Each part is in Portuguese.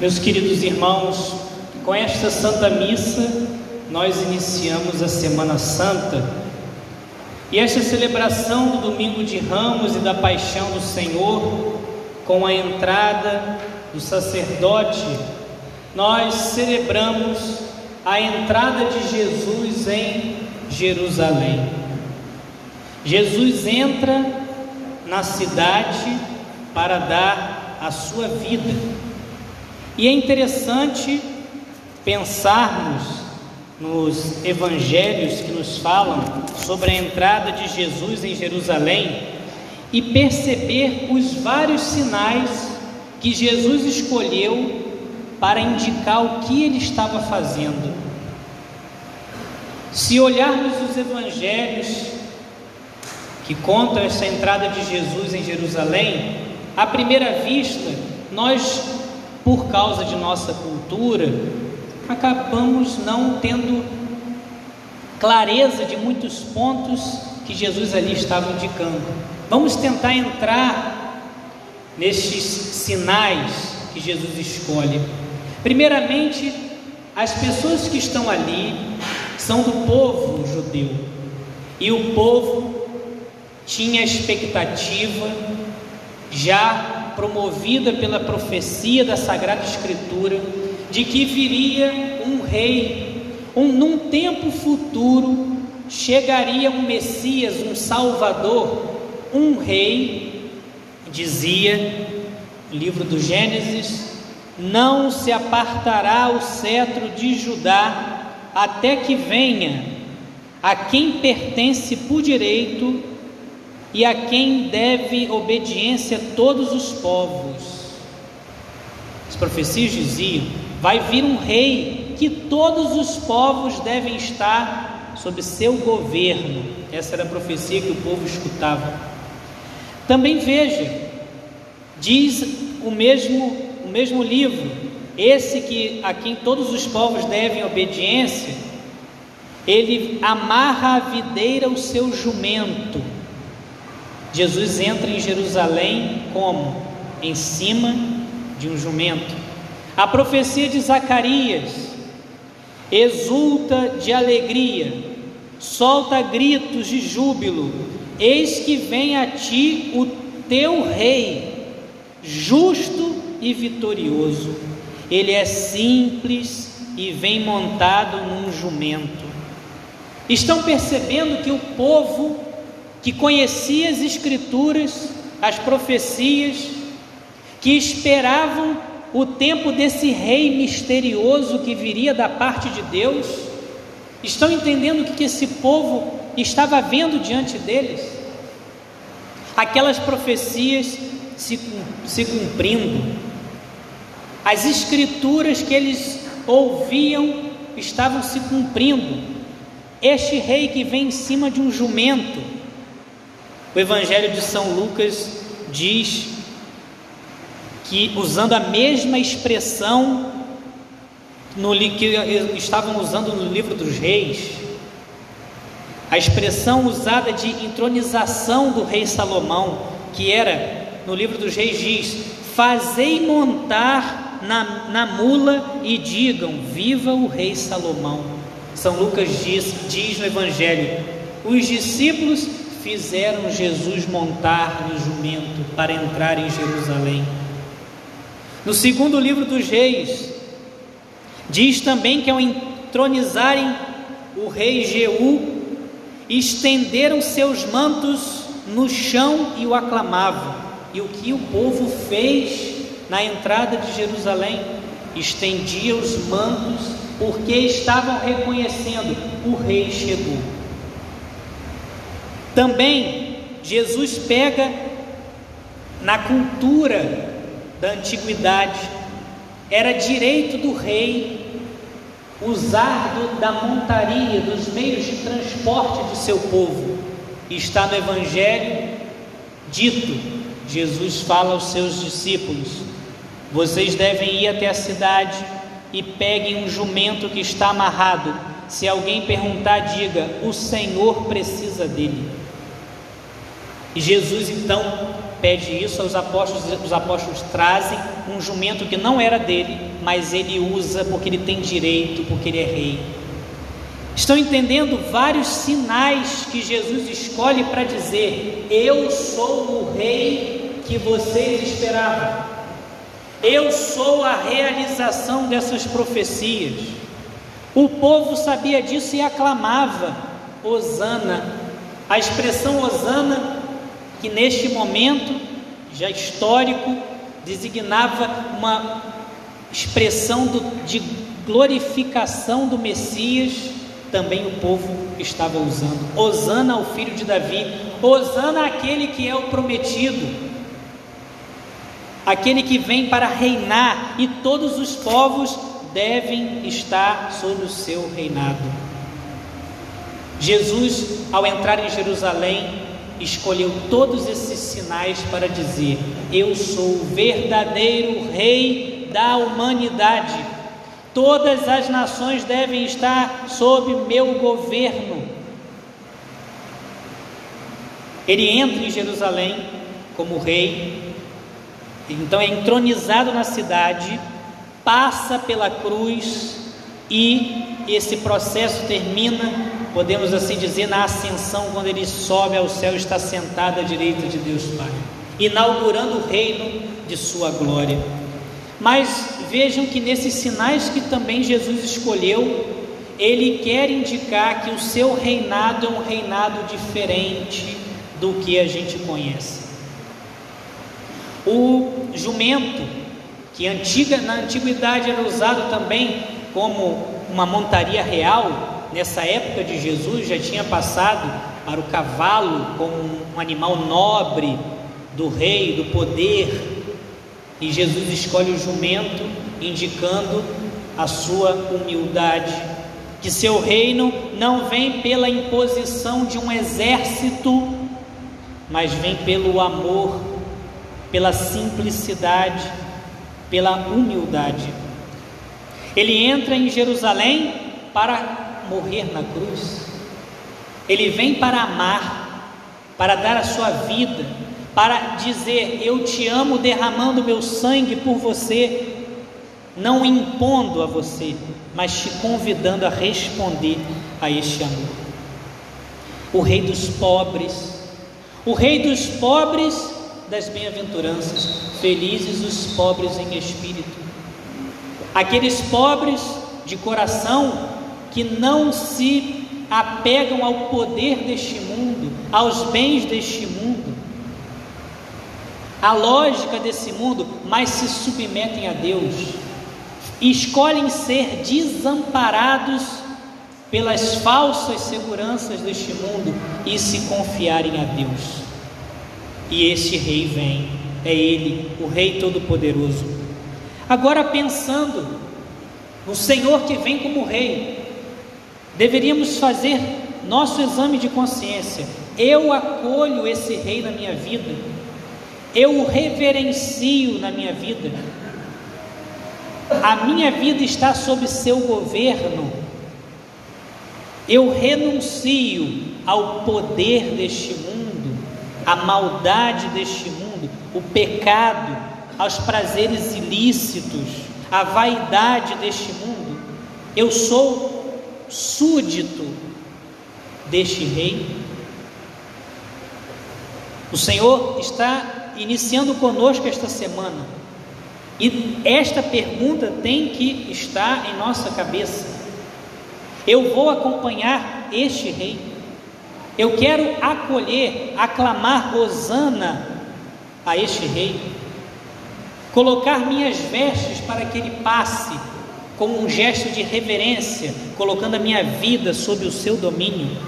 Meus queridos irmãos, com esta Santa Missa, nós iniciamos a Semana Santa e esta celebração do Domingo de Ramos e da Paixão do Senhor, com a entrada do sacerdote, nós celebramos a entrada de Jesus em Jerusalém. Jesus entra na cidade para dar a sua vida. E é interessante pensarmos nos evangelhos que nos falam sobre a entrada de Jesus em Jerusalém e perceber os vários sinais que Jesus escolheu para indicar o que ele estava fazendo. Se olharmos os evangelhos que contam essa entrada de Jesus em Jerusalém, à primeira vista, nós por causa de nossa cultura, acabamos não tendo clareza de muitos pontos que Jesus ali estava indicando. Vamos tentar entrar nestes sinais que Jesus escolhe. Primeiramente, as pessoas que estão ali são do povo judeu, e o povo tinha expectativa já promovida pela profecia da Sagrada Escritura, de que viria um rei, um, num tempo futuro chegaria um Messias, um Salvador, um rei, dizia livro do Gênesis, não se apartará o cetro de Judá até que venha a quem pertence por direito e a quem deve obediência todos os povos. As profecias diziam: vai vir um rei que todos os povos devem estar sob seu governo. Essa era a profecia que o povo escutava. Também veja, diz o mesmo o mesmo livro, esse que a quem todos os povos devem obediência, ele amarra a videira o seu jumento Jesus entra em Jerusalém como? Em cima de um jumento. A profecia de Zacarias exulta de alegria, solta gritos de júbilo. Eis que vem a ti o teu rei, justo e vitorioso. Ele é simples e vem montado num jumento. Estão percebendo que o povo que conhecia as Escrituras, as profecias, que esperavam o tempo desse rei misterioso que viria da parte de Deus, estão entendendo o que esse povo estava vendo diante deles? Aquelas profecias se, se cumprindo, as escrituras que eles ouviam estavam se cumprindo. Este rei que vem em cima de um jumento, o Evangelho de São Lucas diz que, usando a mesma expressão no, que estavam usando no livro dos reis, a expressão usada de entronização do rei Salomão, que era, no livro dos reis, diz: Fazei montar na, na mula e digam: Viva o rei Salomão. São Lucas diz, diz no Evangelho: os discípulos fizeram Jesus montar no jumento para entrar em Jerusalém. No segundo livro dos Reis, diz também que ao entronizarem o rei Jeú, estenderam seus mantos no chão e o aclamavam. E o que o povo fez na entrada de Jerusalém? Estendia os mantos, porque estavam reconhecendo: o rei chegou. Também Jesus pega na cultura da antiguidade, era direito do rei usar do, da montaria, dos meios de transporte de seu povo. Está no Evangelho dito: Jesus fala aos seus discípulos: vocês devem ir até a cidade e peguem um jumento que está amarrado. Se alguém perguntar, diga: o Senhor precisa dele. E Jesus então pede isso aos apóstolos, os apóstolos trazem um jumento que não era dele, mas ele usa porque ele tem direito, porque ele é rei. Estão entendendo vários sinais que Jesus escolhe para dizer: Eu sou o rei que vocês esperavam. Eu sou a realização dessas profecias. O povo sabia disso e aclamava: Hosana. A expressão Hosana, que neste momento já histórico, designava uma expressão do, de glorificação do Messias também o povo estava usando. Osana ao filho de Davi, Osana aquele que é o prometido, aquele que vem para reinar, e todos os povos devem estar sob o seu reinado. Jesus, ao entrar em Jerusalém, escolheu todos esses sinais para dizer: Eu sou o verdadeiro Rei da humanidade Todas as nações devem estar sob meu governo. Ele entra em Jerusalém como rei, então é entronizado na cidade, passa pela cruz e esse processo termina, podemos assim dizer, na ascensão, quando ele sobe ao céu está sentado à direita de Deus Pai, inaugurando o reino de sua glória. Mas vejam que nesses sinais que também Jesus escolheu, ele quer indicar que o seu reinado é um reinado diferente do que a gente conhece. O jumento, que antiga, na antiguidade era usado também como uma montaria real, nessa época de Jesus já tinha passado para o cavalo como um animal nobre do rei, do poder, e Jesus escolhe o jumento, indicando a sua humildade, que seu reino não vem pela imposição de um exército, mas vem pelo amor, pela simplicidade, pela humildade. Ele entra em Jerusalém para morrer na cruz. Ele vem para amar, para dar a sua vida, para dizer: Eu te amo, derramando meu sangue por você, não impondo a você, mas te convidando a responder a este amor. O Rei dos pobres, o Rei dos pobres das bem-aventuranças, felizes os pobres em espírito, aqueles pobres de coração que não se apegam ao poder deste mundo, aos bens deste mundo, a lógica desse mundo, mas se submetem a Deus e escolhem ser desamparados pelas falsas seguranças deste mundo e se confiarem a Deus. E este rei vem, é ele, o Rei Todo-Poderoso. Agora pensando no Senhor que vem como Rei, deveríamos fazer nosso exame de consciência. Eu acolho esse Rei na minha vida eu o reverencio na minha vida. A minha vida está sob seu governo. Eu renuncio ao poder deste mundo, à maldade deste mundo, o pecado, aos prazeres ilícitos, à vaidade deste mundo. Eu sou súdito deste rei. O Senhor está iniciando conosco esta semana. E esta pergunta tem que estar em nossa cabeça. Eu vou acompanhar este rei. Eu quero acolher, aclamar Hosana a este rei. Colocar minhas vestes para que ele passe como um gesto de reverência, colocando a minha vida sob o seu domínio.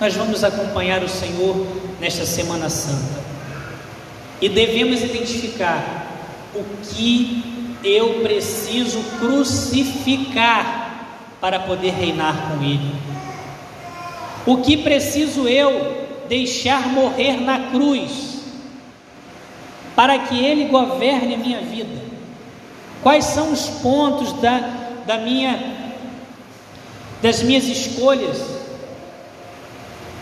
Nós vamos acompanhar o Senhor nesta Semana Santa. E devemos identificar o que eu preciso crucificar para poder reinar com Ele. O que preciso eu deixar morrer na cruz para que Ele governe a minha vida? Quais são os pontos da, da minha, das minhas escolhas,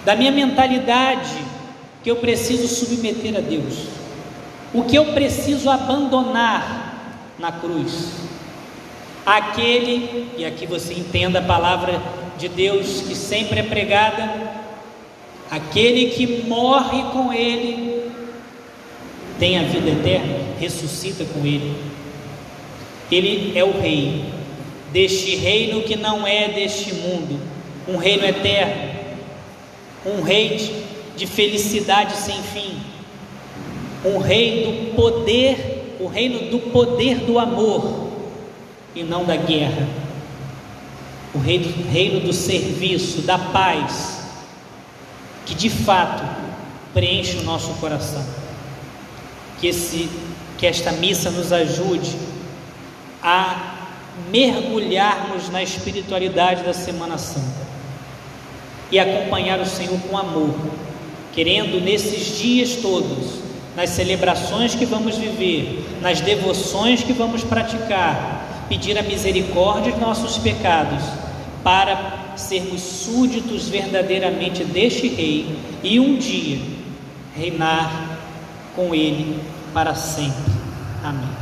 da minha mentalidade, que eu preciso submeter a Deus, o que eu preciso abandonar na cruz. Aquele, e aqui você entenda a palavra de Deus que sempre é pregada, aquele que morre com Ele tem a vida eterna, ressuscita com Ele. Ele é o Rei deste reino que não é deste mundo, um reino eterno, um rei de, de felicidade sem fim, um rei do poder, o reino do poder do amor e não da guerra, o reino, reino do serviço, da paz, que de fato preenche o nosso coração. Que, esse, que esta missa nos ajude a mergulharmos na espiritualidade da Semana Santa e acompanhar o Senhor com amor, querendo nesses dias todos, nas celebrações que vamos viver, nas devoções que vamos praticar, pedir a misericórdia de nossos pecados, para sermos súditos verdadeiramente deste Rei e um dia reinar com Ele para sempre. Amém.